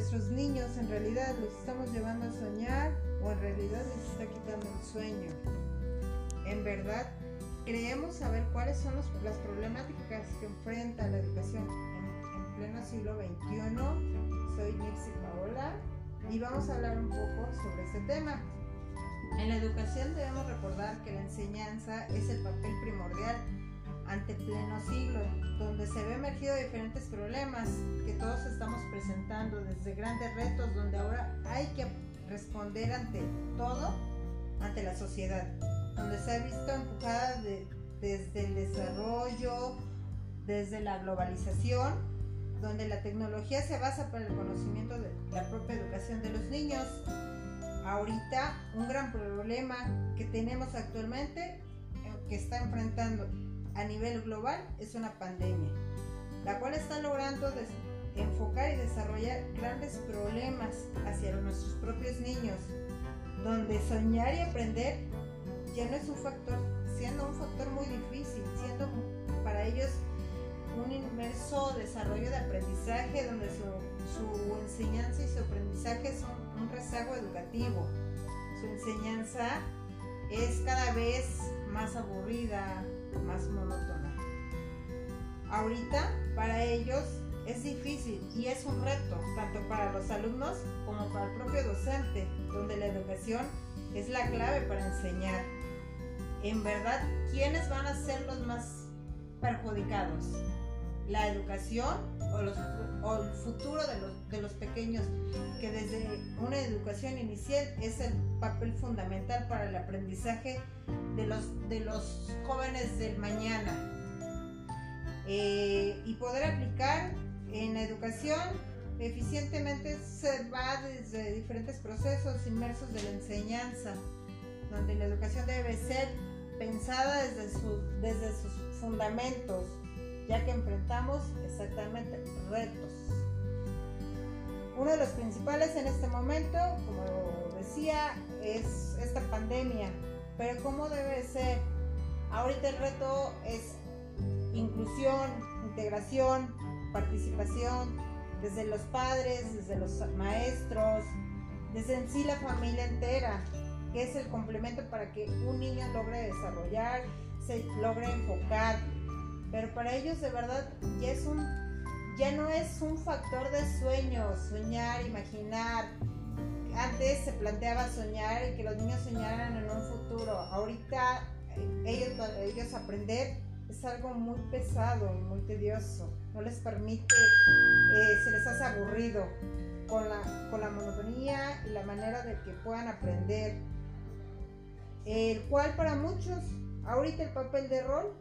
nuestros niños en realidad los estamos llevando a soñar o en realidad les está quitando el sueño. En verdad, creemos saber cuáles son las problemáticas que enfrenta la educación en, pleno siglo XXI. Soy Nixie Paola y vamos a hablar un poco sobre este tema. En la educación debemos recordar que la enseñanza es el papel primordial ante pleno siglo, donde se ve emergido diferentes problemas que todos estamos presentando, desde grandes retos, donde ahora hay que responder ante todo, ante la sociedad, donde se ha visto empujada desde el desarrollo, desde la globalización, donde la tecnología se basa para el conocimiento de la propia educación de los niños. Ahorita un gran problema que tenemos actualmente eh, que está enfrentando a nivel global es una pandemia, la cual está logrando enfocar y desarrollar grandes problemas hacia nuestros propios niños, donde soñar y aprender ya no es un factor, siendo un factor muy difícil, siendo para ellos un inmerso desarrollo de aprendizaje donde su, su enseñanza y su aprendizaje son un rezago educativo. Su enseñanza es cada vez más aburrida, más monótona. Ahorita para ellos es difícil y es un reto, tanto para los alumnos como para el propio docente, donde la educación es la clave para enseñar. En verdad, ¿quiénes van a ser los más perjudicados? ¿La educación o, el futuro de los, de los pequeños? Que desde una educación inicial es el papel fundamental para el aprendizaje de los, de los jóvenes del mañana eh, y poder aplicar en la educación eficientemente se va desde diferentes procesos inmersos de la enseñanza, donde la educación debe ser pensada desde, desde sus fundamentos, ya que enfrentamos exactamente retos. Uno de los principales en este momento, como decía, es esta pandemia pero ¿cómo debe ser? Ahorita el reto es inclusión, integración, participación, desde los padres, desde los maestros, desde en sí la familia entera, que es el complemento para que un niño logre desarrollar, se logre enfocar. Pero para ellos de verdad ya es un ya no es un factor de sueño, soñar, imaginar, antes se planteaba soñar y que los niños soñaran en un futuro. Ahorita eh, ellos, ellos aprender es algo muy pesado muy tedioso. No les permite, eh, se les hace aburrido con la, con la monotonía y la manera de que puedan aprender. El cual para muchos, ahorita el papel de rol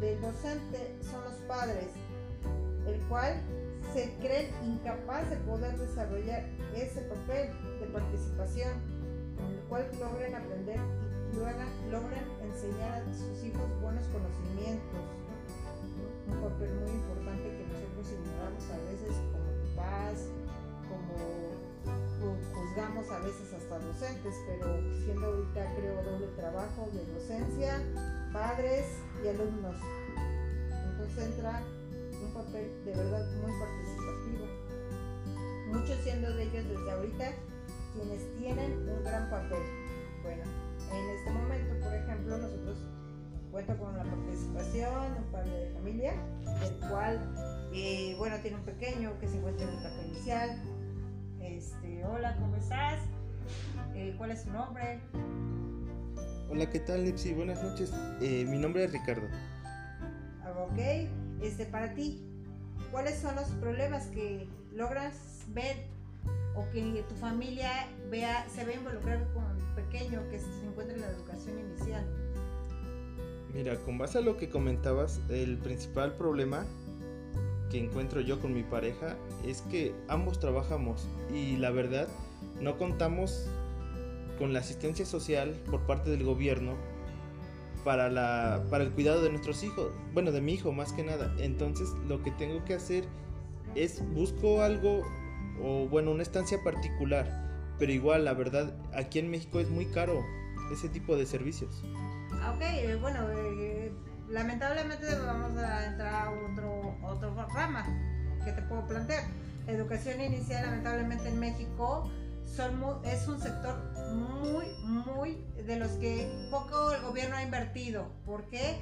del docente son los padres, el cual se creen incapaz de poder desarrollar ese papel de participación en el cual logren aprender y logren enseñar a sus hijos buenos conocimientos. Un papel muy importante que nosotros ignoramos a veces como papás, juzgamos a veces hasta docentes, pero siendo ahorita creo doble trabajo de docencia, padres y alumnos. Entonces entra un papel de verdad muy participativo. Muchos siendo de ellos desde ahorita quienes tienen un gran papel. Bueno, en este momento, por ejemplo, nosotros cuento con la participación de un padre de familia, el cual, eh, bueno, tiene un pequeño que se encuentra en etapa inicial. Este, hola, ¿cómo estás? Eh, ¿Cuál es tu nombre? Hola, ¿qué tal, Lipsy? Buenas noches. Eh, mi nombre es Ricardo. Ah, ok, este, para ti, ¿cuáles son los problemas que logras ver o que tu familia vea, se ve involucrado con el pequeño que se encuentra en la educación inicial? Mira, con base a lo que comentabas, el principal problema que encuentro yo con mi pareja es que ambos trabajamos y la verdad no contamos con la asistencia social por parte del gobierno para, la, para el cuidado de nuestros hijos, bueno, de mi hijo más que nada. Entonces lo que tengo que hacer es busco algo o bueno, una estancia particular, pero igual la verdad aquí en México es muy caro ese tipo de servicios. Ah, ok, eh, bueno, eh, lamentablemente vamos a entrar a otro, otro rama que te puedo plantear. educación inicial lamentablemente en México son es un sector muy, muy de los que poco el gobierno ha invertido. porque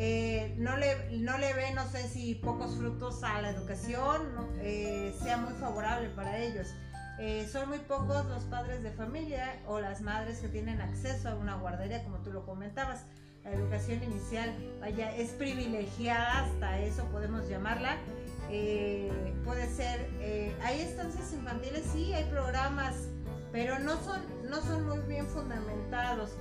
eh, no, le, no le ve, no sé si pocos frutos a la educación eh, sea muy favorable para ellos. Eh, son muy pocos los padres de familia o las madres que tienen acceso a una guardería, como tú lo comentabas. La educación inicial, vaya, es privilegiada, hasta eso podemos llamarla. puede ser, hay estancias infantiles, sí, hay programas, pero no son, no son muy bien fundamentados.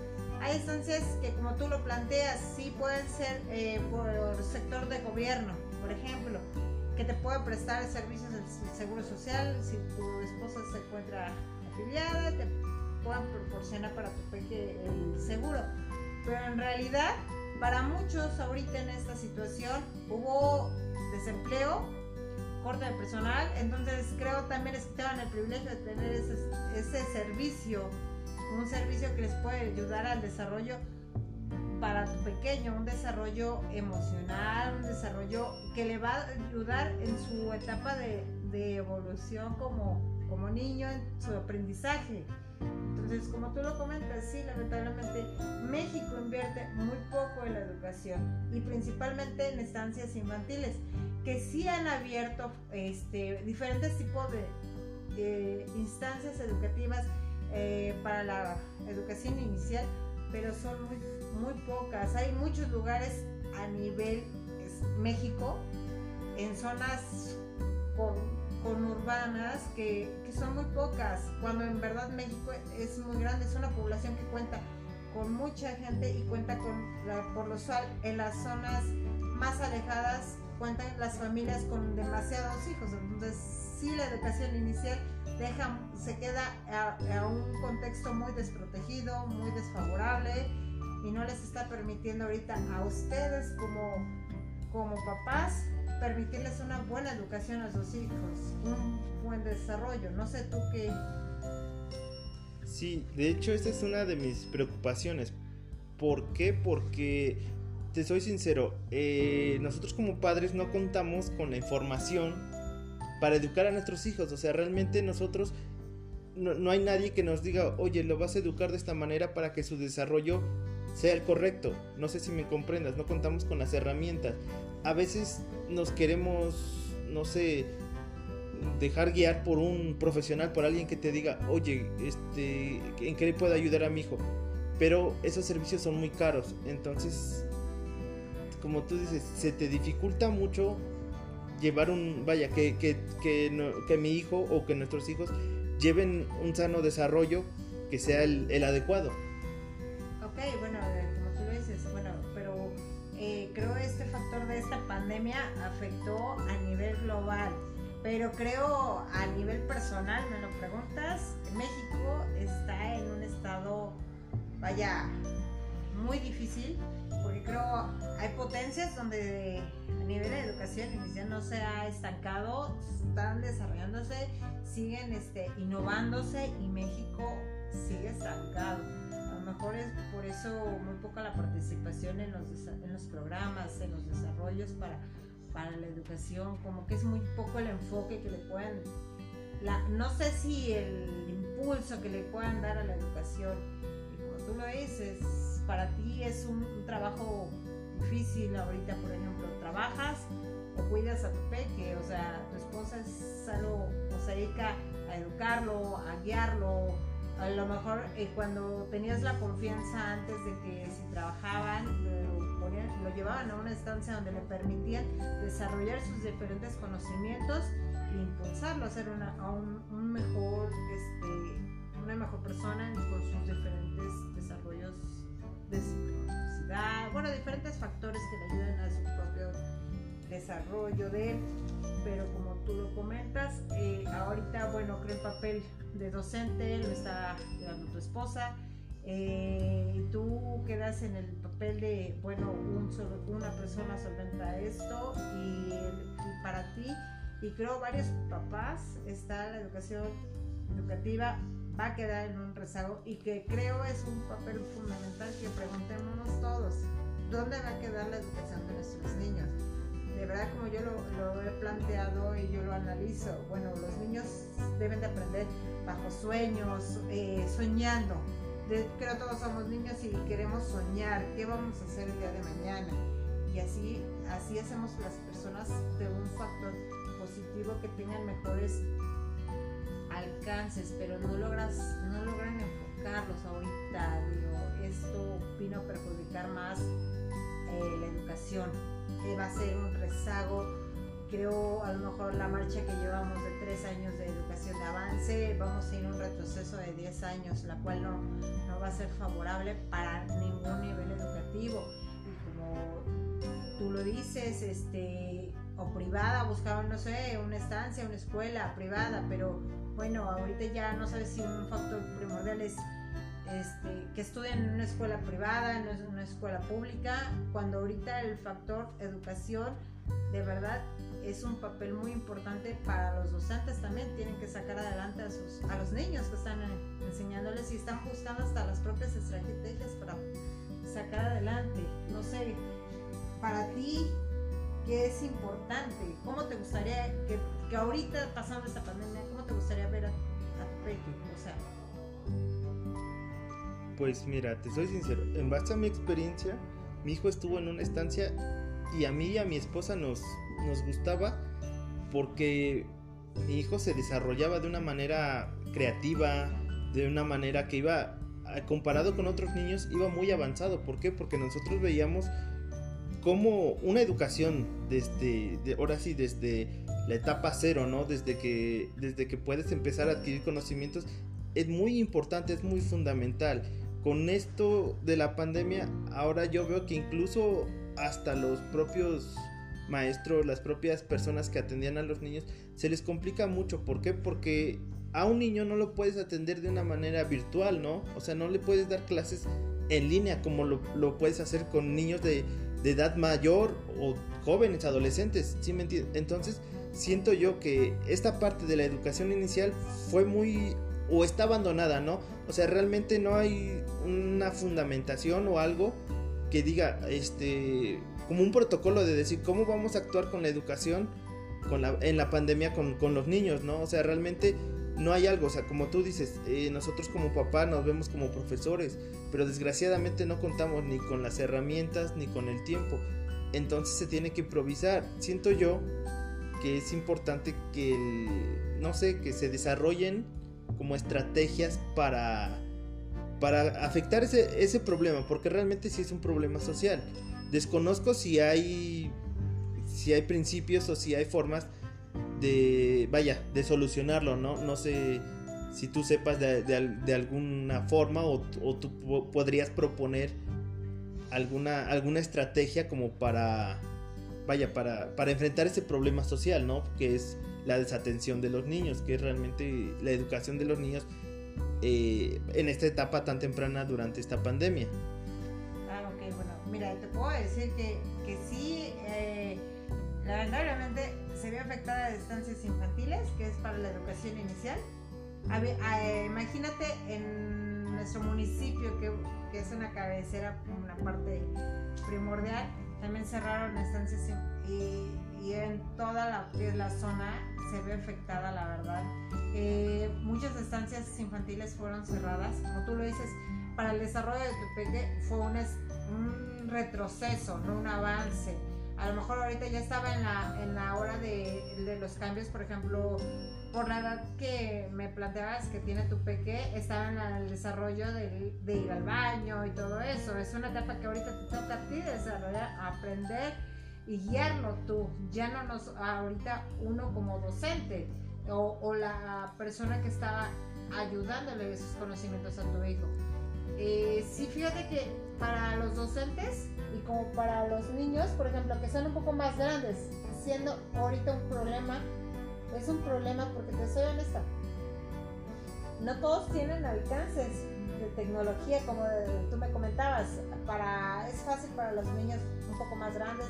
Hay estancias que como tú lo planteas, sí pueden ser eh, por sector de gobierno, por ejemplo, que te pueden prestar servicios del Seguro Social, si tu esposa se encuentra afiliada, te puedan proporcionar para tu peque el seguro. Pero en realidad, para muchos ahorita en esta situación hubo desempleo, corte de personal, entonces creo también es que el privilegio de tener ese servicio un servicio que les puede ayudar al desarrollo para tu pequeño, un desarrollo emocional, un desarrollo que le va a ayudar en su etapa de, evolución como, como niño, en su aprendizaje. Entonces, como tú lo comentas, sí, lamentablemente México invierte muy poco en la educación y principalmente en estancias infantiles, que sí han abierto este, diferentes tipos de instancias educativas eh, para la educación inicial, pero son muy, muy pocas. Hay muchos lugares a nivel México, en zonas con, conurbanas, que, que, son muy pocas, cuando en verdad México es muy grande, es una población que cuenta con mucha gente y cuenta con, por lo usual, en las zonas más alejadas cuentan las familias con demasiados hijos. Entonces, sí, la educación inicial deja, se queda a, un contexto muy desprotegido, muy desfavorable y no les está permitiendo ahorita a ustedes como, como papás permitirles una buena educación a sus hijos, un buen desarrollo. No sé tú qué. Sí, de hecho esta es una de mis preocupaciones. ¿Por qué? Porque, te soy sincero, eh, nosotros como padres no contamos con la información para educar a nuestros hijos. O sea, realmente nosotros no, hay nadie que nos diga, oye, lo vas a educar de esta manera para que su desarrollo sea el correcto. No sé si me comprendas, no contamos con las herramientas. A veces nos queremos, no sé, dejar guiar por un profesional, por alguien que te diga, oye, este, ¿en qué le puedo ayudar a mi hijo? Pero esos servicios son muy caros. Entonces, como tú dices, se te dificulta mucho llevar un, vaya, que, que, que, mi hijo o que nuestros hijos lleven un sano desarrollo que sea el, el adecuado. Ok, bueno, esta pandemia afectó a nivel global, pero creo a nivel personal, me lo preguntas, México está en un estado, vaya, muy difícil porque creo hay potencias donde a nivel de educación inicial no se ha estancado, están desarrollándose, siguen este, innovándose y México sigue estancado. Mejor es por eso muy poca la participación en los, en los programas, en los desarrollos para, para la educación, como que es muy poco el enfoque que le puedan, la, no sé si el impulso que le puedan dar a la educación, y como tú lo dices, para ti es un, trabajo difícil ahorita, por ejemplo, trabajas o cuidas a tu peque, o sea, tu esposa es algo, o se dedica a educarlo, a guiarlo, a lo mejor eh, cuando tenías la confianza antes de que si trabajaban, lo, llevaban a una estancia donde le permitían desarrollar sus diferentes conocimientos e impulsarlo a ser una, un, mejor, este, una mejor persona con sus diferentes desarrollos de su bueno, diferentes factores que le ayudan a su propio desarrollo de él. Pero como tú lo comentas, eh, ahorita, bueno, creo el papel de docente lo está llevando tu esposa. Eh, tú quedas en el papel de, bueno, un una persona solventa esto y, y para ti, y creo varios papás, está la educación educativa va a quedar en un rezago y que creo es un papel fundamental que preguntémonos todos, ¿dónde va a quedar la educación de nuestros niños? De verdad como yo lo, he planteado y yo lo analizo, bueno, los niños deben de aprender bajo sueños, eh, soñando. creo que todos somos niños y queremos soñar, qué vamos a hacer el día de mañana. Y así, así hacemos las personas de un factor positivo que tengan mejores alcances, pero no logras, no logran enfocarlos ahorita. Digo, esto vino a perjudicar más eh, la educación va a ser un rezago. Creo a lo mejor la marcha que llevamos de tres años de educación de avance, vamos a ir a un retroceso de 10 años, la cual no, no va a ser favorable para ningún nivel educativo. Y como tú lo dices, este, o privada, buscaban, no sé, una estancia, una escuela privada, pero bueno, ahorita ya no sabes si un factor primordial es este, que estudien en una escuela privada, no es una escuela pública, cuando ahorita el factor educación de verdad es un papel muy importante para los docentes también, tienen que sacar adelante a, los niños que están enseñándoles y están buscando hasta las propias estrategias para sacar adelante. No sé, para ti, ¿qué es importante? ¿Cómo te gustaría que, que ahorita pasando esta pandemia, cómo te gustaría ver a, a tu O sea, pues mira, te soy sincero, en base a mi experiencia, mi hijo estuvo en una estancia y a mí y a mi esposa nos, nos gustaba porque mi hijo se desarrollaba de una manera creativa, de una manera que iba, comparado con otros niños, iba muy avanzado. ¿Por qué? Porque nosotros veíamos como una educación desde, ahora sí, desde la etapa cero, ¿no? Desde que, desde que puedes empezar a adquirir conocimientos, es muy importante, es muy fundamental con esto de la pandemia, ahora yo veo que incluso hasta los propios maestros, las propias personas que atendían a los niños, se les complica mucho. ¿Por qué? Porque a un niño no lo puedes atender de una manera virtual, ¿no? O sea, no le puedes dar clases en línea como lo, puedes hacer con niños de, de, edad mayor o jóvenes, adolescentes, ¿sí me entiendes? Entonces, siento yo que esta parte de la educación inicial fue muy o está abandonada, ¿no? O sea, realmente no hay una fundamentación o algo que diga, este, como un protocolo de decir cómo vamos a actuar con la educación con la, en la pandemia con, con, los niños, ¿no? O sea, realmente no hay algo, o sea, como tú dices, eh, nosotros como papá nos vemos como profesores, pero desgraciadamente no contamos ni con las herramientas ni con el tiempo. Entonces se tiene que improvisar. Siento yo que es importante que, no sé, que se desarrollen como estrategias para, para afectar ese, ese problema, porque realmente sí es un problema social. Desconozco si hay, si hay principios o si hay formas de, vaya, de solucionarlo, ¿no? No sé si tú sepas de, de, alguna forma o, o, tú podrías proponer alguna, alguna estrategia como para, vaya, para, para enfrentar ese problema social, ¿no? Que es la desatención de los niños, que es realmente la educación de los niños eh, en esta etapa tan temprana durante esta pandemia. Ah, ok, bueno, mira, te puedo decir que, que sí, eh, lamentablemente se ve afectada a estancias infantiles, que es para la educación inicial. Eh, imagínate en nuestro municipio, que, que, es una cabecera, una parte primordial, también cerraron estancias y, y en toda la, la zona se ve afectada, la verdad. Eh, muchas estancias infantiles fueron cerradas, como tú lo dices, para el desarrollo de tu peque fue un, un retroceso, no un avance. A lo mejor ahorita ya estaba en la, en la hora de, de los cambios, por ejemplo, por la edad que me planteabas que tiene tu peque, estaba en el desarrollo de, de, ir al baño y todo eso. Es una etapa que ahorita te toca a ti desarrollar, aprender y guiarlo tú, ya no nos, ahorita uno como docente o, la persona que está ayudándole esos conocimientos a tu hijo. Eh, sí, fíjate que para los docentes y como para los niños, por ejemplo, que son un poco más grandes, siendo ahorita un problema, es un problema porque te soy honesta, no todos tienen alcances de tecnología como tú me comentabas, para, es fácil para los niños un poco más grandes,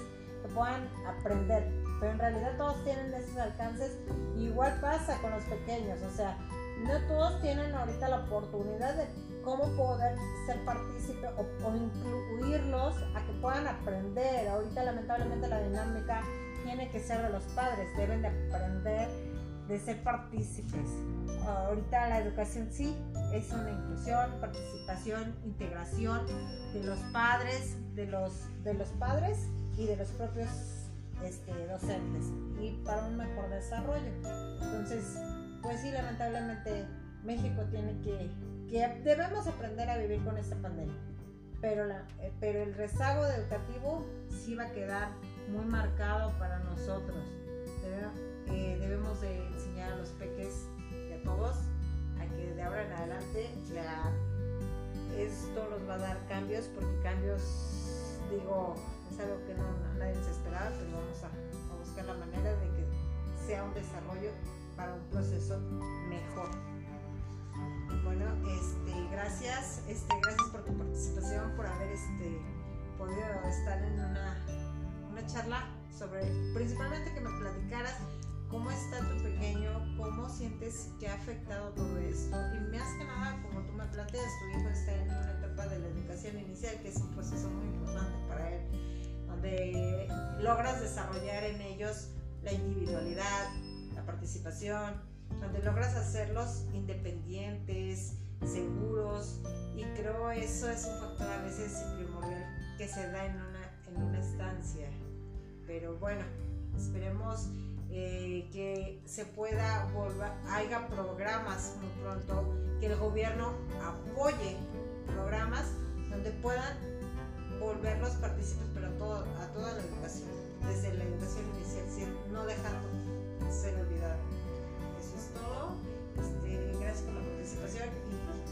puedan aprender. Pero en realidad todos tienen esos alcances. Igual pasa con los pequeños. O sea, no todos tienen ahorita la oportunidad de cómo poder ser partícipe o, incluirlos a que puedan aprender. Ahorita lamentablemente la dinámica tiene que ser de los padres, deben de aprender de ser partícipes. Ahorita la educación sí es una inclusión, participación, integración de los padres, de los, de los padres y de los propios este, docentes y para un mejor desarrollo. Entonces, pues sí, lamentablemente México tiene que, que debemos aprender a vivir con esta pandemia. Pero, la, eh, pero el rezago educativo sí va a quedar muy marcado para nosotros. Eh, debemos de enseñar a los peques y a todos a que de ahora en adelante esto nos va a dar cambios porque cambios, digo, es algo que no, nadie se esperaba, pero vamos a, a buscar la manera de que sea un desarrollo para un proceso mejor. Bueno, este, gracias, este, gracias por tu participación, por haber este, podido estar en una, una charla sobre, principalmente que me platicaras cómo está tu pequeño, cómo sientes que ha afectado todo esto y más que nada, como tú me planteas, tu hijo está en una etapa de la educación inicial que es un proceso muy importante para él, donde logras desarrollar en ellos la individualidad, la participación, donde logras hacerlos independientes, seguros y creo eso es un factor a veces primordial que se da en una, en una estancia pero bueno, esperemos eh, que se pueda volver, haya programas muy pronto, que el gobierno apoye programas donde puedan volver los partícipes, pero a, todo, a toda la educación, desde la educación inicial, no dejando ser olvidado. Eso es todo. Este, gracias por la participación y